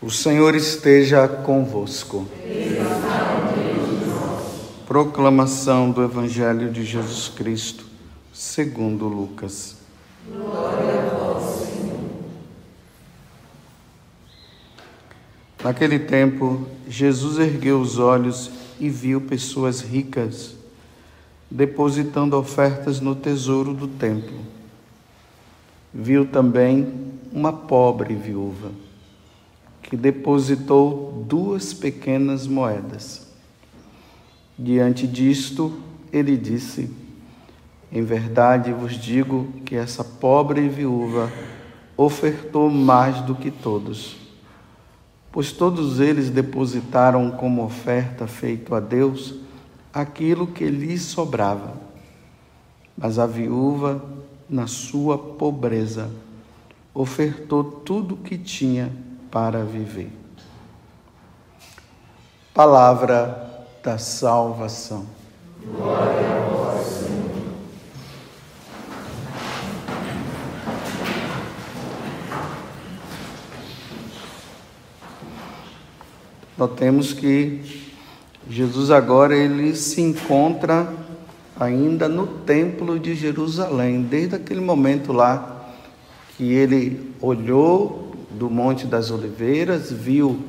O Senhor esteja convosco. Proclamação do Evangelho de Jesus Cristo, segundo Lucas. Glória a vós, Senhor. Naquele tempo, Jesus ergueu os olhos e viu pessoas ricas depositando ofertas no tesouro do templo. Viu também uma pobre viúva que depositou duas pequenas moedas. Diante disto, ele disse: Em verdade vos digo que essa pobre viúva ofertou mais do que todos, pois todos eles depositaram como oferta feito a Deus aquilo que lhes sobrava. Mas a viúva, na sua pobreza, ofertou tudo o que tinha para viver. Palavra da salvação. Glória a vós, Senhor. Notemos que Jesus agora ele se encontra ainda no templo de Jerusalém, desde aquele momento lá que ele olhou do Monte das Oliveiras, viu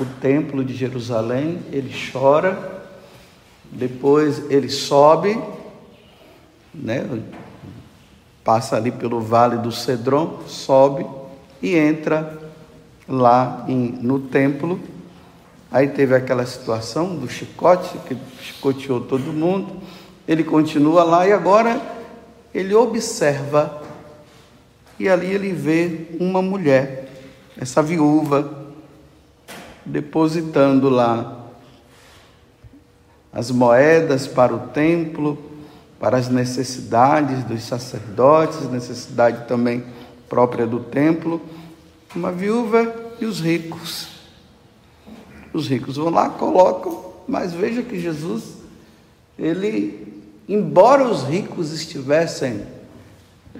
o templo de Jerusalém, ele chora, depois ele sobe, né, passa ali pelo vale do Cedron, sobe e entra lá em, no templo. Aí teve aquela situação do chicote, que chicoteou todo mundo. Ele continua lá e agora ele observa e ali ele vê uma mulher essa viúva depositando lá as moedas para o templo, para as necessidades dos sacerdotes, necessidade também própria do templo, uma viúva e os ricos. Os ricos vão lá, colocam, mas veja que Jesus, ele, embora os ricos estivessem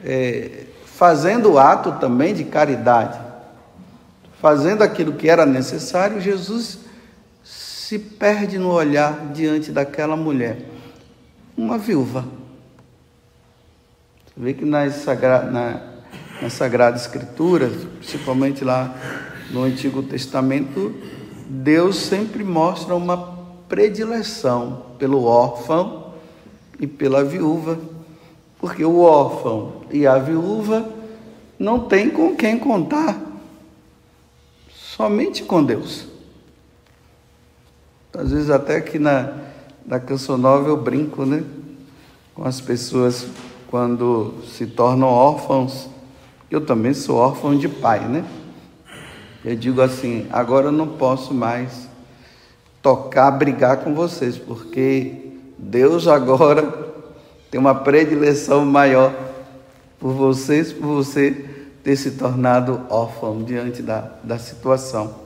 é, fazendo o ato também de caridade, fazendo aquilo que era necessário, Jesus se perde no olhar diante daquela mulher, uma viúva. Você vê que nas sagra, na, na Sagrada Escritura, principalmente lá no Antigo Testamento, Deus sempre mostra uma predileção pelo órfão e pela viúva, porque o órfão e a viúva não têm com quem contar somente com Deus. Às vezes até aqui na, na canção nova eu brinco, né? Com as pessoas quando se tornam órfãos. Eu também sou órfão de pai, né? Eu digo assim, agora eu não posso mais tocar, brigar com vocês, porque Deus agora tem uma predileção maior por vocês, por você ter se tornado órfão diante da, da situação.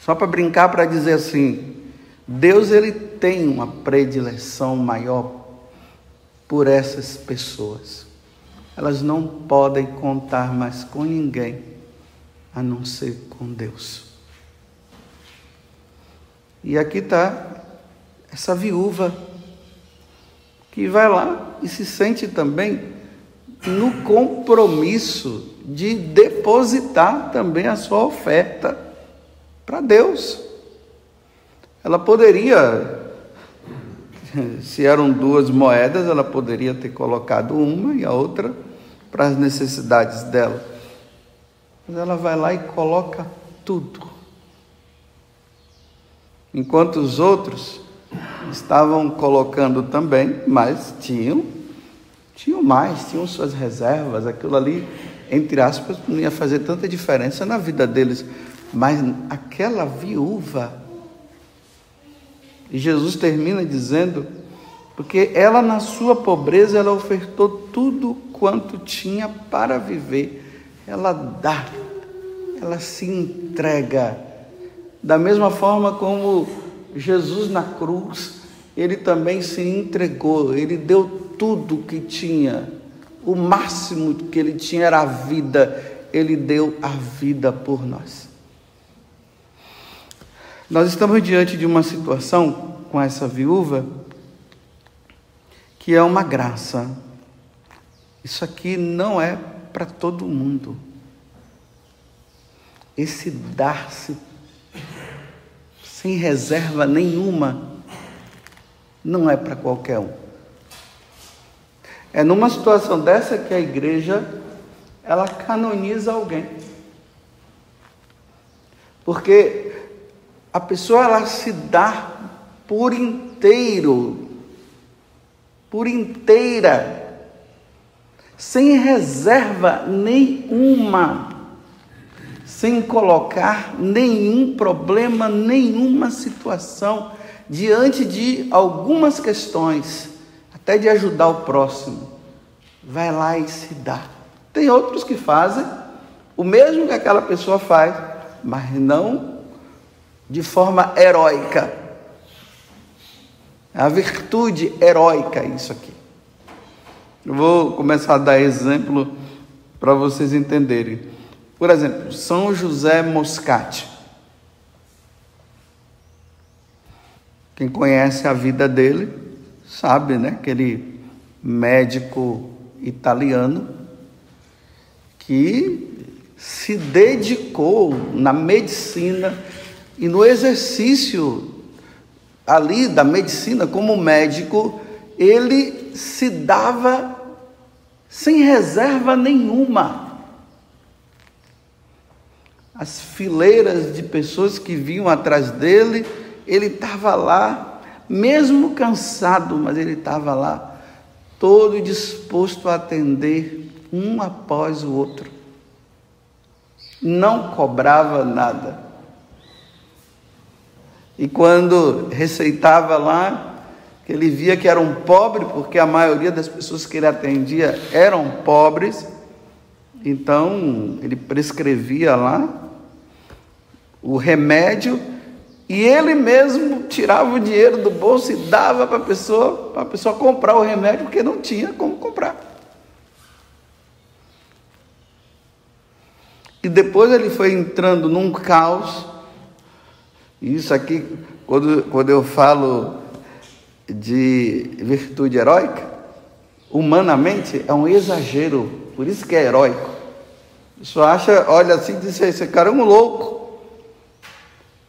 Só para brincar, para dizer assim, Deus ele tem uma predileção maior por essas pessoas. Elas não podem contar mais com ninguém a não ser com Deus. E aqui está essa viúva que vai lá e se sente também no compromisso de depositar também a sua oferta para Deus. Ela poderia, se eram duas moedas, ela poderia ter colocado uma e a outra para as necessidades dela. Mas ela vai lá e coloca tudo. Enquanto os outros estavam colocando também, mas tinham tinham mais, tinham suas reservas, aquilo ali, entre aspas, não ia fazer tanta diferença na vida deles. Mas aquela viúva, e Jesus termina dizendo, porque ela na sua pobreza, ela ofertou tudo quanto tinha para viver. Ela dá, ela se entrega. Da mesma forma como Jesus na cruz, ele também se entregou, ele deu tudo que tinha, o máximo que ele tinha era a vida, ele deu a vida por nós. Nós estamos diante de uma situação com essa viúva que é uma graça. Isso aqui não é para todo mundo. Esse dar-se sem reserva nenhuma não é para qualquer um. É numa situação dessa que a igreja ela canoniza alguém. Porque a pessoa ela se dá por inteiro, por inteira, sem reserva nenhuma, sem colocar nenhum problema, nenhuma situação diante de algumas questões, até de ajudar o próximo. Vai lá e se dá. Tem outros que fazem o mesmo que aquela pessoa faz, mas não de forma heróica. A virtude heróica, isso aqui. Eu vou começar a dar exemplo para vocês entenderem. Por exemplo, São José Moscati. Quem conhece a vida dele sabe, né? Aquele médico italiano que se dedicou na medicina e no exercício ali da medicina como médico, ele se dava sem reserva nenhuma. As fileiras de pessoas que vinham atrás dele, ele estava lá, mesmo cansado, mas ele estava lá, todo disposto a atender um após o outro. Não cobrava nada. E quando receitava lá, ele via que era um pobre, porque a maioria das pessoas que ele atendia eram pobres, então ele prescrevia lá o remédio e ele mesmo tirava o dinheiro do bolso e dava para a pessoa, para a pessoa comprar o remédio, porque não tinha como comprar. E depois ele foi entrando num caos isso aqui, quando, quando eu falo de virtude heróica, humanamente é um exagero, por isso que é heróico. Só acha, olha assim e diz: esse cara é um louco.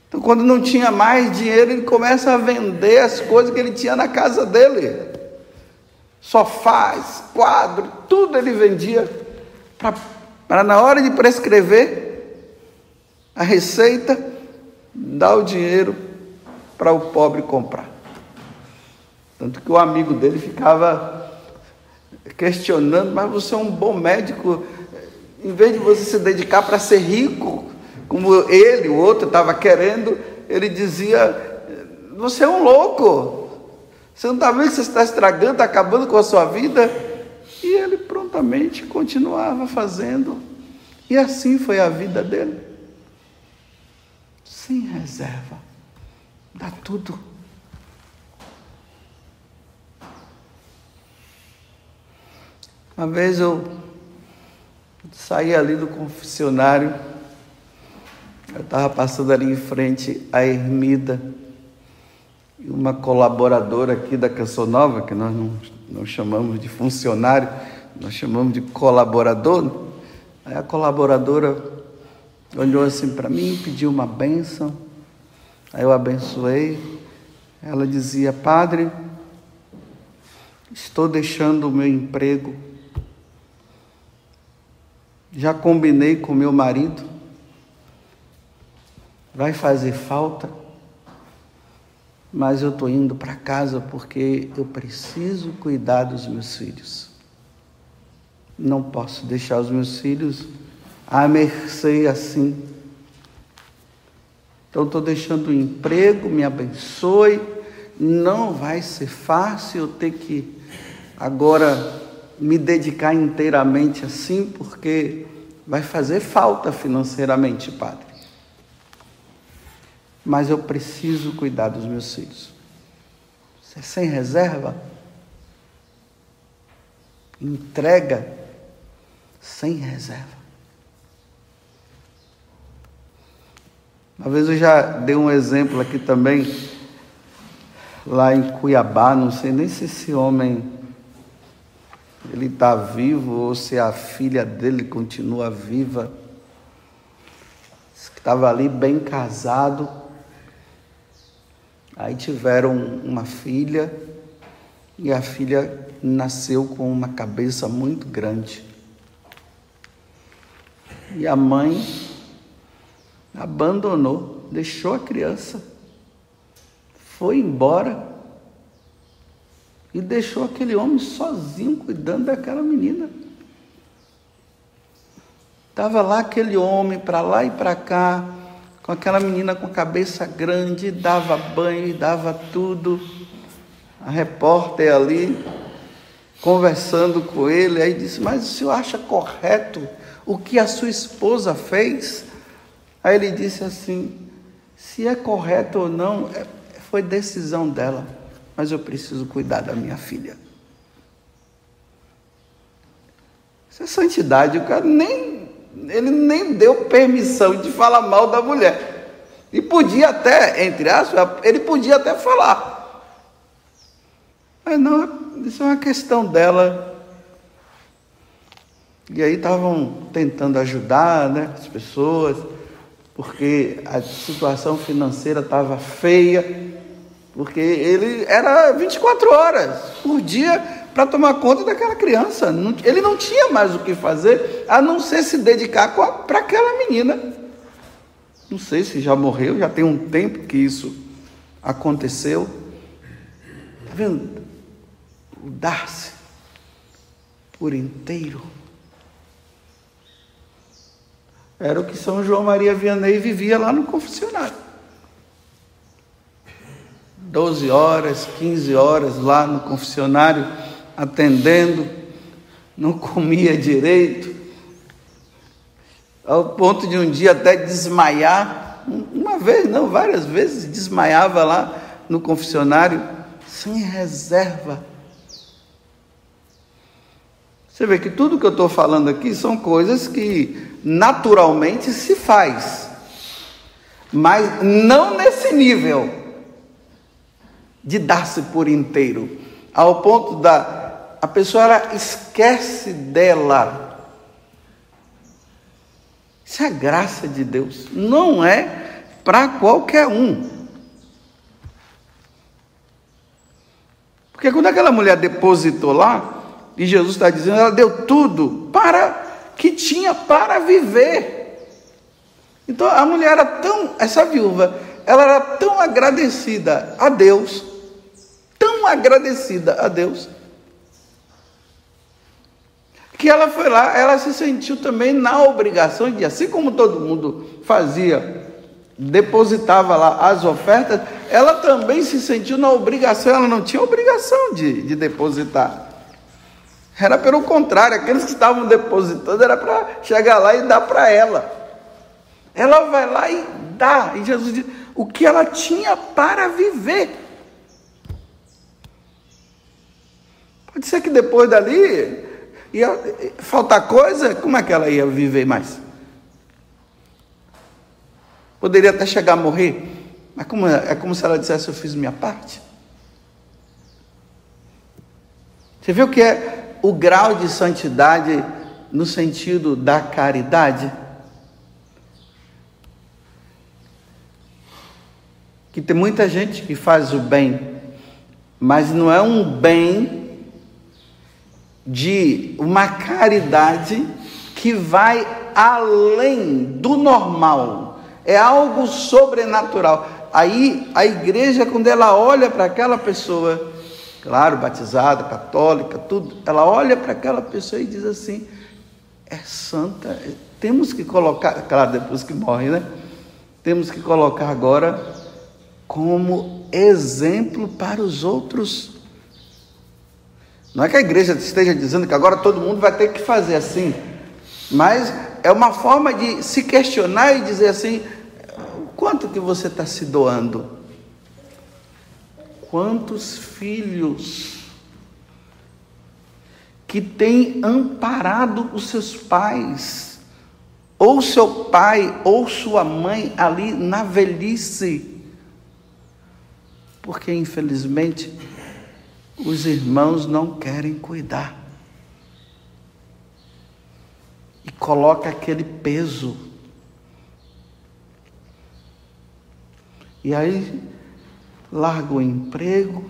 Então, quando não tinha mais dinheiro, ele começa a vender as coisas que ele tinha na casa dele. Sofás, quadro, tudo ele vendia para na hora de prescrever a receita, dá o dinheiro para o pobre comprar. Tanto que o amigo dele ficava questionando, mas você é um bom médico, em vez de você se dedicar para ser rico, como ele, o outro, estava querendo, ele dizia: Você é um louco, você não está vendo que você está estragando, está acabando com a sua vida? E ele prontamente continuava fazendo, e assim foi a vida dele sem reserva. Dá tudo. Uma vez eu saí ali do confessionário, eu estava passando ali em frente à Ermida, e uma colaboradora aqui da Canção Nova, que nós não, não chamamos de funcionário, nós chamamos de colaborador, aí a colaboradora olhou assim para mim, pediu uma bênção. Aí eu abençoei. Ela dizia: Padre, estou deixando o meu emprego. Já combinei com meu marido. Vai fazer falta, mas eu estou indo para casa porque eu preciso cuidar dos meus filhos. Não posso deixar os meus filhos à mercê assim. Então estou deixando o emprego, me abençoe. Não vai ser fácil eu ter que agora me dedicar inteiramente assim, porque vai fazer falta financeiramente, Padre. Mas eu preciso cuidar dos meus filhos. Você é sem reserva? Entrega sem reserva. Uma vez eu já dei um exemplo aqui também, lá em Cuiabá, não sei nem se esse homem ele está vivo ou se a filha dele continua viva. Estava ali bem casado. Aí tiveram uma filha e a filha nasceu com uma cabeça muito grande. E a mãe abandonou, deixou a criança, foi embora e deixou aquele homem sozinho cuidando daquela menina. Estava lá aquele homem para lá e para cá, com aquela menina com cabeça grande, dava banho e dava tudo. A repórter ali conversando com ele, aí disse: Mas o senhor acha correto o que a sua esposa fez? Aí ele disse assim: Se é correto ou não, é, foi decisão dela, mas eu preciso cuidar da minha filha. Isso é santidade, o cara nem, ele nem deu permissão de falar mal da mulher. E podia até, entre aspas, ele podia até falar. Mas não, isso é uma questão dela. E aí estavam tentando ajudar né, as pessoas, porque a situação financeira estava feia, porque ele era 24 horas por dia para tomar conta daquela criança. Ele não tinha mais o que fazer a não ser se dedicar para aquela menina. Não sei se já morreu, já tem um tempo que isso aconteceu. Está vendo? o dar-se por inteiro. Era o que São João Maria Vianney vivia lá no confessionário. 12 horas, 15 horas lá no confessionário, atendendo, não comia direito, ao ponto de um dia até desmaiar. Uma vez, não, várias vezes, desmaiava lá no confessionário, sem reserva você vê que tudo que eu estou falando aqui são coisas que naturalmente se faz, mas não nesse nível de dar-se por inteiro, ao ponto da a pessoa ela esquece dela. Isso é a graça de Deus, não é para qualquer um. Porque quando aquela mulher depositou lá, e Jesus está dizendo, ela deu tudo para que tinha para viver. Então a mulher era tão, essa viúva, ela era tão agradecida a Deus, tão agradecida a Deus, que ela foi lá, ela se sentiu também na obrigação de, assim como todo mundo fazia, depositava lá as ofertas, ela também se sentiu na obrigação, ela não tinha obrigação de, de depositar. Era pelo contrário, aqueles que estavam depositando era para chegar lá e dar para ela. Ela vai lá e dá. E Jesus diz o que ela tinha para viver. Pode ser que depois dali ia faltar coisa, como é que ela ia viver mais? Poderia até chegar a morrer, mas como é, é como se ela dissesse: Eu fiz minha parte. Você viu que é o grau de santidade no sentido da caridade? Que tem muita gente que faz o bem, mas não é um bem de uma caridade que vai além do normal, é algo sobrenatural. Aí a igreja, quando ela olha para aquela pessoa, claro, batizada, católica, tudo, ela olha para aquela pessoa e diz assim: é santa, temos que colocar, claro, depois que morre, né? Temos que colocar agora como exemplo para os outros. Não é que a igreja esteja dizendo que agora todo mundo vai ter que fazer assim, mas é uma forma de se questionar e dizer assim: quanto que você está se doando? Quantos filhos que têm amparado os seus pais ou seu pai ou sua mãe ali na velhice. Porque infelizmente os irmãos não querem cuidar. E coloca aquele peso. E aí larga o emprego,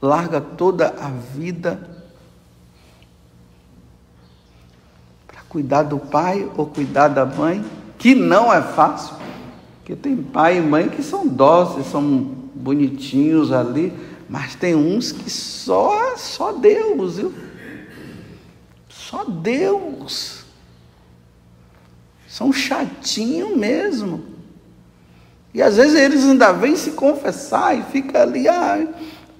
larga toda a vida para cuidar do pai ou cuidar da mãe, que não é fácil, porque tem pai e mãe que são dóceis, são bonitinhos ali, mas tem uns que só só Deus, viu? Só Deus. São chatinho mesmo. E às vezes eles ainda vêm se confessar e fica ali, ah,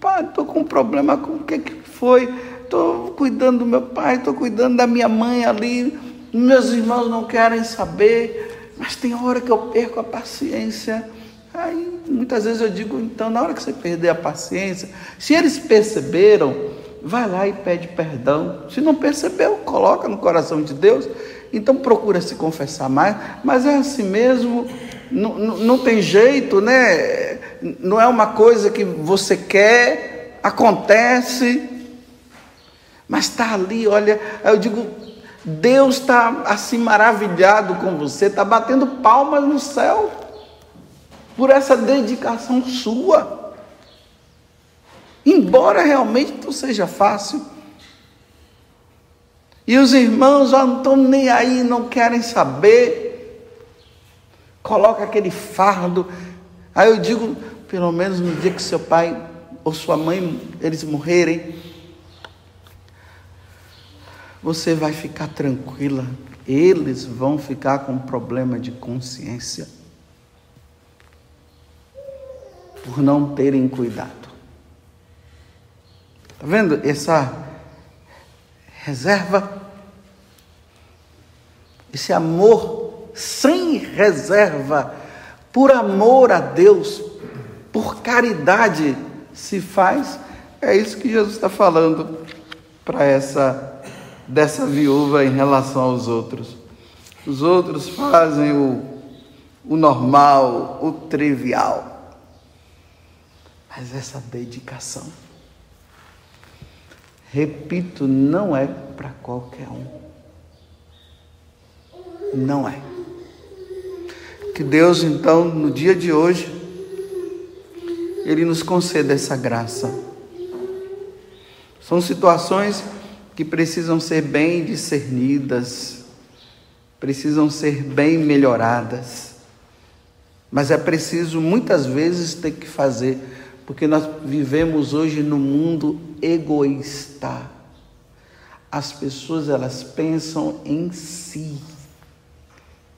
pai, estou com um problema com o que, que foi? Estou cuidando do meu pai, estou cuidando da minha mãe ali, meus irmãos não querem saber, mas tem hora que eu perco a paciência. Aí muitas vezes eu digo, então, na hora que você perder a paciência, se eles perceberam, vai lá e pede perdão. Se não percebeu, coloca no coração de Deus. Então procura se confessar mais, mas é assim mesmo, não, não, tem jeito, né? Não é uma coisa que você quer, acontece, mas está ali, olha, eu digo, Deus está assim maravilhado com você, está batendo palmas no céu por essa dedicação sua. Embora realmente não seja fácil. E os irmãos ó, não estão nem aí, não querem saber coloca aquele fardo. Aí eu digo, pelo menos no dia que seu pai ou sua mãe eles morrerem, você vai ficar tranquila. Eles vão ficar com problema de consciência por não terem cuidado. Está vendo essa reserva? Esse amor sem reserva, por amor a Deus, por caridade se faz. É isso que Jesus está falando para essa dessa viúva em relação aos outros. Os outros fazem o, o normal, o trivial. Mas essa dedicação, repito, não é para qualquer um. Não é. Que Deus, então, no dia de hoje, Ele nos conceda essa graça. São situações que precisam ser bem discernidas, precisam ser bem melhoradas. Mas é preciso muitas vezes ter que fazer, porque nós vivemos hoje no mundo egoísta. As pessoas elas pensam em si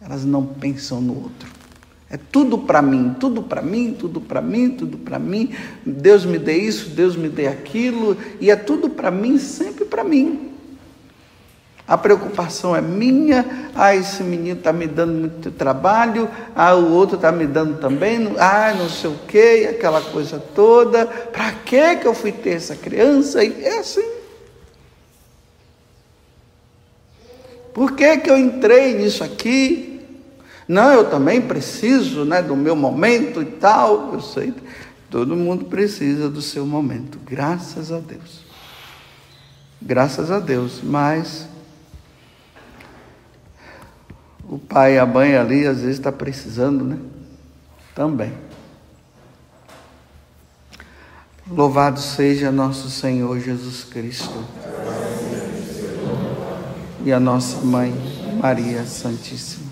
elas não pensam no outro. É tudo para mim, tudo para mim, tudo para mim, tudo para mim. Deus me dê isso, Deus me dê aquilo, e é tudo para mim, sempre para mim. A preocupação é minha, ah, esse menino está me dando muito trabalho, ah, o outro está me dando também, ah, não sei o quê, aquela coisa toda. Para que eu fui ter essa criança? E é assim. Por que, que eu entrei nisso aqui? Não, eu também preciso né, do meu momento e tal. Eu sei, todo mundo precisa do seu momento, graças a Deus. Graças a Deus, mas o pai e a mãe ali às vezes está precisando, né? Também. Louvado seja nosso Senhor Jesus Cristo e a nossa mãe Maria Santíssima.